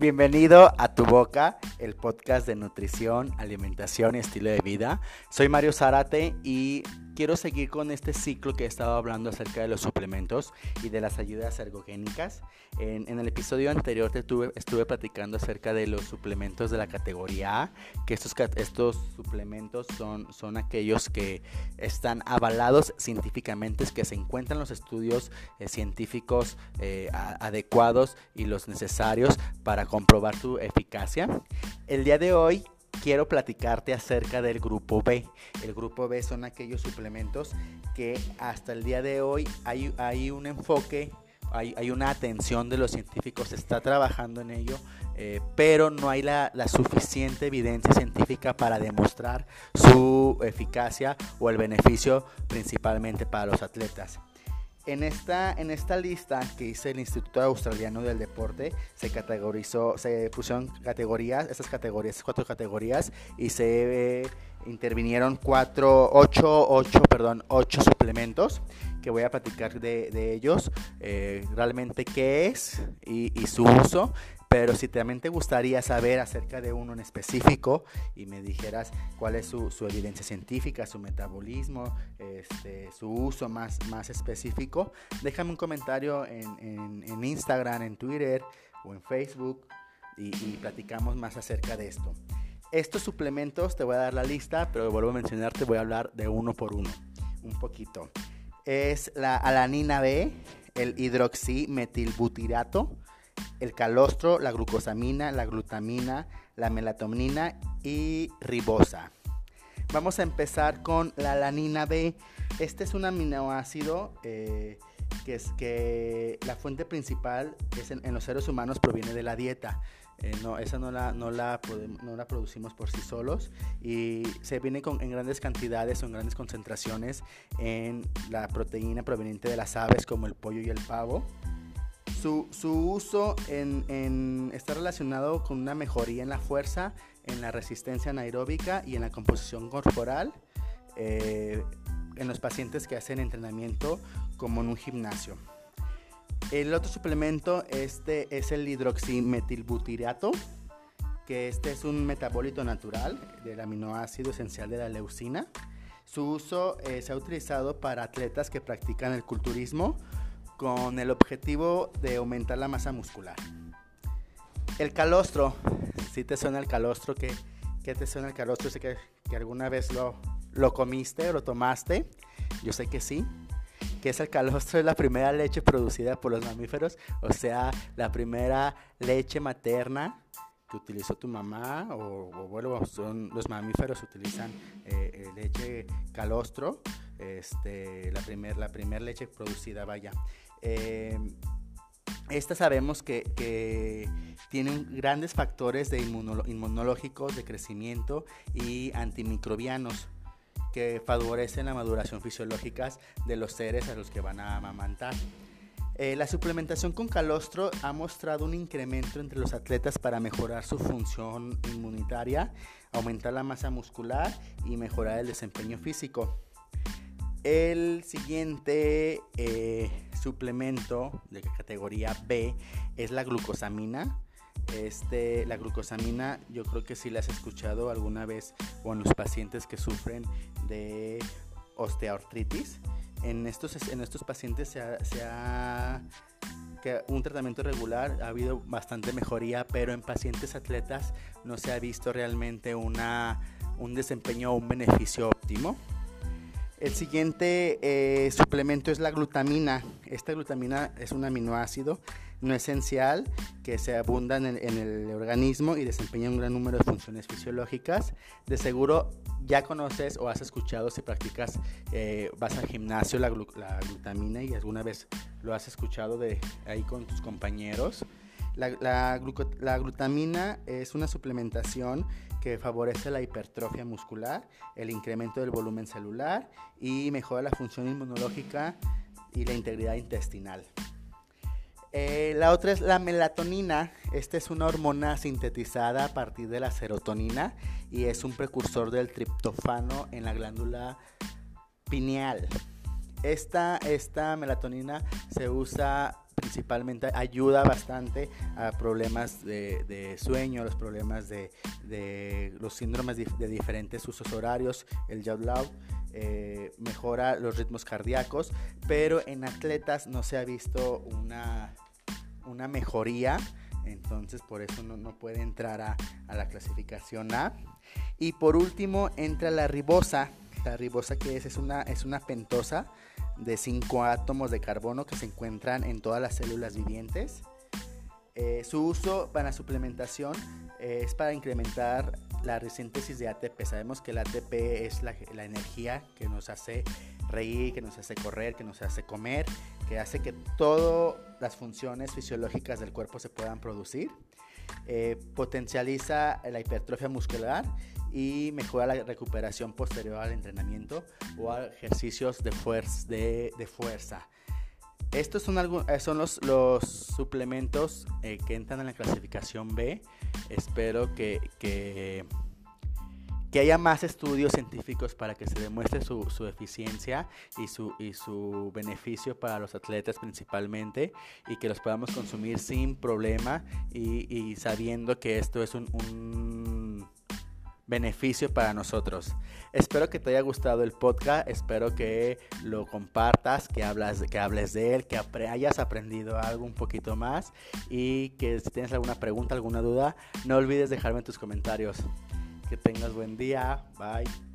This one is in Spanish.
Bienvenido a Tu Boca, el podcast de nutrición, alimentación y estilo de vida. Soy Mario Zárate y quiero seguir con este ciclo que he estado hablando acerca de los suplementos y de las ayudas ergogénicas. En, el episodio anterior te estuve platicando acerca de los suplementos de la categoría A, que estos, estos suplementos son, son aquellos que están avalados científicamente, que se encuentran los estudios eh, científicos eh, adecuados y los necesarios para comprobar su eficacia. El día de hoy quiero platicarte acerca del grupo B. El grupo B son aquellos suplementos que hasta el día de hoy hay, hay un enfoque, hay, hay, una atención de los científicos, se está trabajando en ello, eh, pero no hay la, la, suficiente evidencia científica para demostrar su eficacia o el beneficio principalmente para los atletas. En esta, en esta lista que hice el Instituto Australiano del Deporte, se categorizó, se pusieron categorías, estas categorías, cuatro categorías, y se eh, intervinieron cuatro, ocho, ocho, perdón, ocho suplementos que voy a platicar de, ellos, eh, realmente qué es y, y su uso pero si también te gustaría saber acerca de uno en específico y me dijeras cuál es su, evidencia científica, su metabolismo, este, su uso más, más específico, déjame un comentario en, Instagram, en Twitter o en Facebook y, platicamos más acerca de esto. Estos suplementos te voy a dar la lista, pero vuelvo a mencionar, te voy a hablar de uno por uno, un poquito. Es la alanina B, el hidroximetilbutirato, el calostro, la glucosamina, la glutamina, la melatonina y ribosa. Vamos a empezar con la alanina B. Este es un aminoácido eh, que es que la fuente principal es en, los seres humanos proviene de la dieta. Eh, no, esa no la, no, la no la producimos por sí solos y se viene con, en grandes cantidades o en grandes concentraciones en la proteína proveniente de las aves como el pollo y el pavo. Su, uso está relacionado con una mejoría en la fuerza, en la resistencia anaeróbica y en la composición corporal eh, en los pacientes que hacen entrenamiento como en un gimnasio. El otro suplemento este es el hidroximetilbutirato, que este es un metabólito natural del aminoácido esencial de la leucina. Su uso eh, se ha utilizado para atletas que practican el culturismo con el objetivo de aumentar la masa muscular. El calostro, si te suena el calostro, ¿qué, qué te suena el calostro? Sé que, que alguna vez lo, lo comiste o lo tomaste, yo sé que sí. Que es el calostro, es la primera leche producida por los mamíferos, o sea, la primera leche materna que utilizó tu mamá, o, bueno, son, los mamíferos utilizan eh, eh, leche calostro, este, la primera la primer leche producida, vaya. Eh, esta sabemos que, que tienen grandes factores de inmunológicos, de crecimiento y antimicrobianos que favorecen la maduración fisiológica de los seres a los que van a amamantar. Eh, la suplementación con calostro ha mostrado un incremento entre los atletas para mejorar su función inmunitaria, aumentar la masa muscular y mejorar el desempeño físico. El siguiente eh, suplemento de categoría B es la glucosamina. Este, la glucosamina yo creo que sí la has escuchado alguna vez con los pacientes que sufren de osteoartritis. En estos, en estos pacientes se ha, que un tratamiento regular ha habido bastante mejoría, pero en pacientes atletas no se ha visto realmente una, un desempeño o un beneficio óptimo. El siguiente eh, suplemento es la glutamina. Esta glutamina es un aminoácido no esencial que se abunda en el, organismo y desempeña un gran número de funciones fisiológicas. De seguro ya conoces o has escuchado si practicas, eh, vas al gimnasio, la, glutamina y alguna vez lo has escuchado de ahí con tus compañeros. La, glutamina es una suplementación que favorece la hipertrofia muscular, el incremento del volumen celular y mejora la función inmunológica y la integridad intestinal. Eh, la otra es la melatonina. Esta es una hormona sintetizada a partir de la serotonina y es un precursor del triptofano en la glándula pineal. Esta, esta melatonina se usa principalmente ayuda bastante a problemas de, sueño, los problemas de, los síndromes de, diferentes usos horarios, el jet eh, mejora los ritmos cardíacos, pero en atletas no se ha visto una, una mejoría, entonces por eso no, puede entrar a, a, la clasificación A. Y por último entra la ribosa. La ribosa que es, es una, es una pentosa de 5 átomos de carbono que se encuentran en todas las células vivientes. Eh, su uso para suplementación eh, es para incrementar la resíntesis de ATP. Sabemos que el ATP es la, energía que nos hace reír, que nos hace correr, que nos hace comer, que hace que todas las funciones fisiológicas del cuerpo se puedan producir. Eh, potencializa la hipertrofia muscular y mejora la recuperación posterior al entrenamiento o ejercicios de, fuerza. De, fuerza. Estos son, eh, los suplementos eh, que entran en la clasificación B. Espero que, que, haya más estudios científicos para que se demuestre su, eficiencia y su, y su beneficio para los atletas principalmente y que los podamos consumir sin problema y, sabiendo que esto es un beneficio para nosotros. Espero que te haya gustado el podcast, espero que lo compartas, que, hablas, que hables de él, que hayas aprendido algo un poquito más y que si tienes alguna pregunta, alguna duda, no olvides dejarme tus comentarios. Que tengas buen día, bye.